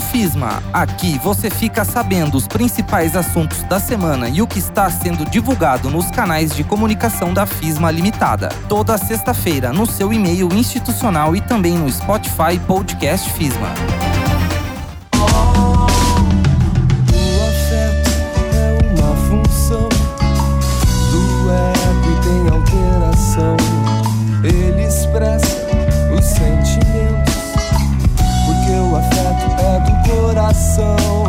FISMA. Aqui você fica sabendo os principais assuntos da semana e o que está sendo divulgado nos canais de comunicação da FISMA Limitada. Toda sexta-feira no seu e-mail institucional e também no Spotify Podcast FISMA. Coração.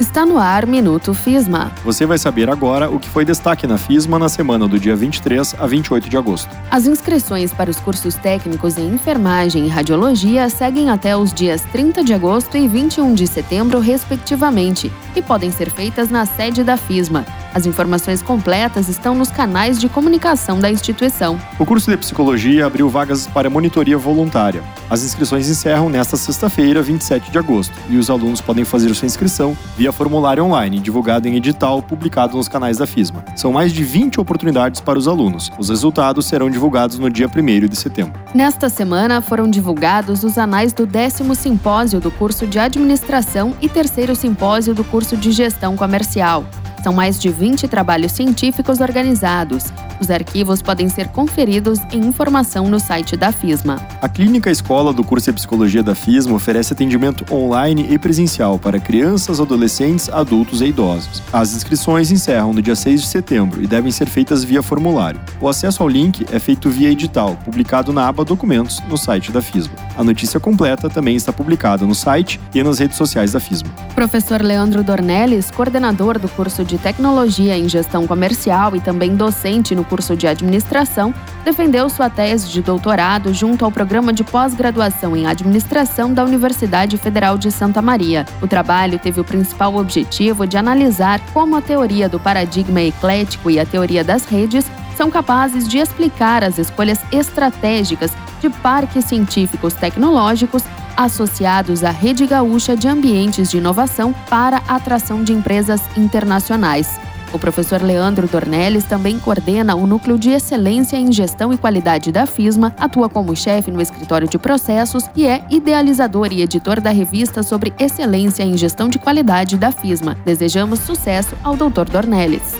Está no ar Minuto FISMA. Você vai saber agora o que foi destaque na FISMA na semana do dia 23 a 28 de agosto. As inscrições para os cursos técnicos em enfermagem e radiologia seguem até os dias 30 de agosto e 21 de setembro, respectivamente, e podem ser feitas na sede da FISMA. As informações completas estão nos canais de comunicação da instituição. O curso de psicologia abriu vagas para monitoria voluntária. As inscrições encerram nesta sexta-feira, 27 de agosto, e os alunos podem fazer sua inscrição via formulário online, divulgado em edital publicado nos canais da FISMA. São mais de 20 oportunidades para os alunos. Os resultados serão divulgados no dia 1 de setembro. Nesta semana foram divulgados os anais do décimo simpósio do curso de administração e terceiro simpósio do curso de gestão comercial. São mais de 20 trabalhos científicos organizados. Os arquivos podem ser conferidos em informação no site da FISMA. A Clínica Escola do curso de Psicologia da FISMA oferece atendimento online e presencial para crianças, adolescentes, adultos e idosos. As inscrições encerram no dia 6 de setembro e devem ser feitas via formulário. O acesso ao link é feito via edital, publicado na aba Documentos no site da FISMA. A notícia completa também está publicada no site e nas redes sociais da FISMA. Professor Leandro Dornelles, coordenador do curso de Tecnologia em Gestão Comercial e também docente no curso de Administração, defendeu sua tese de doutorado junto ao programa de pós-graduação em Administração da Universidade Federal de Santa Maria. O trabalho teve o principal objetivo de analisar como a teoria do paradigma eclético e a teoria das redes são capazes de explicar as escolhas estratégicas de parques científicos tecnológicos associados à rede gaúcha de ambientes de inovação para atração de empresas internacionais. O professor Leandro Dornelles também coordena o Núcleo de Excelência em Gestão e Qualidade da FISMA, atua como chefe no escritório de processos e é idealizador e editor da revista sobre excelência em gestão de qualidade da FISMA. Desejamos sucesso ao Dr. Dornelles.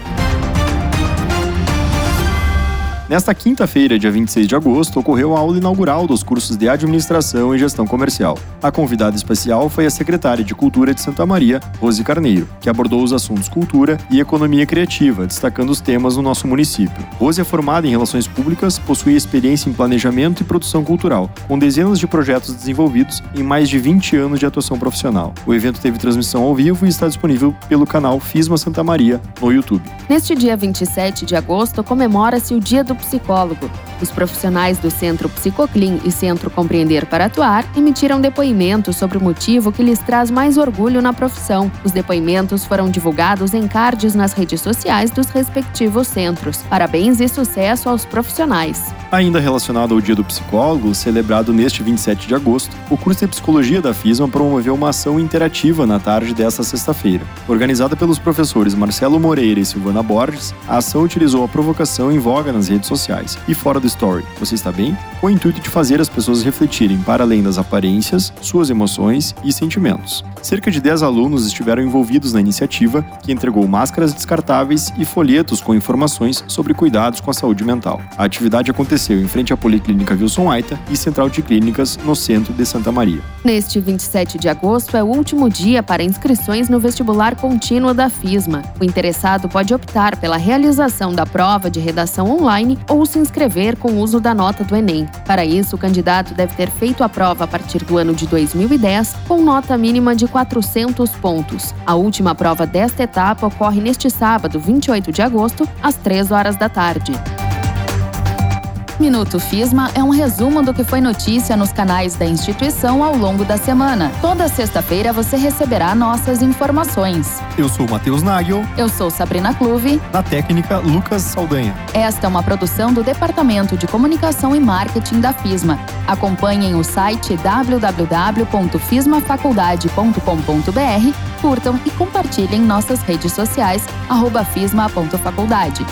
Nesta quinta-feira, dia 26 de agosto, ocorreu a aula inaugural dos cursos de Administração e Gestão Comercial. A convidada especial foi a secretária de Cultura de Santa Maria, Rose Carneiro, que abordou os assuntos cultura e economia criativa, destacando os temas no nosso município. Rose é formada em Relações Públicas, possui experiência em planejamento e produção cultural, com dezenas de projetos desenvolvidos em mais de 20 anos de atuação profissional. O evento teve transmissão ao vivo e está disponível pelo canal FISMA Santa Maria no YouTube. Neste dia 27 de agosto, comemora-se o Dia do Psicólogo. Os profissionais do Centro Psicoclin e Centro Compreender para Atuar emitiram depoimentos sobre o motivo que lhes traz mais orgulho na profissão. Os depoimentos foram divulgados em cards nas redes sociais dos respectivos centros. Parabéns e sucesso aos profissionais. Ainda relacionado ao Dia do Psicólogo, celebrado neste 27 de agosto, o curso de Psicologia da FISMA promoveu uma ação interativa na tarde desta sexta-feira. Organizada pelos professores Marcelo Moreira e Silvana Borges, a ação utilizou a provocação em voga nas redes sociais e fora do story. Você está bem? Com o intuito de fazer as pessoas refletirem para além das aparências, suas emoções e sentimentos. Cerca de 10 alunos estiveram envolvidos na iniciativa, que entregou máscaras descartáveis e folhetos com informações sobre cuidados com a saúde mental. A atividade aconteceu em frente à Policlínica Wilson Aita e Central de Clínicas no centro de Santa Maria. Neste 27 de agosto é o último dia para inscrições no vestibular contínuo da FISMA. O interessado pode optar pela realização da prova de redação online ou se inscrever com o uso da nota do Enem. Para isso, o candidato deve ter feito a prova a partir do ano de 2010 com nota mínima de 400 pontos. A última prova desta etapa ocorre neste sábado, 28 de agosto, às 3 horas da tarde. Minuto FISMA é um resumo do que foi notícia nos canais da instituição ao longo da semana. Toda sexta-feira você receberá nossas informações. Eu sou Matheus Nagel, Eu sou Sabrina Clube. na técnica Lucas Saldanha. Esta é uma produção do Departamento de Comunicação e Marketing da FISMA. Acompanhem o site www.fismafaculdade.com.br, curtam e compartilhem nossas redes sociais, arroba fisma.faculdade.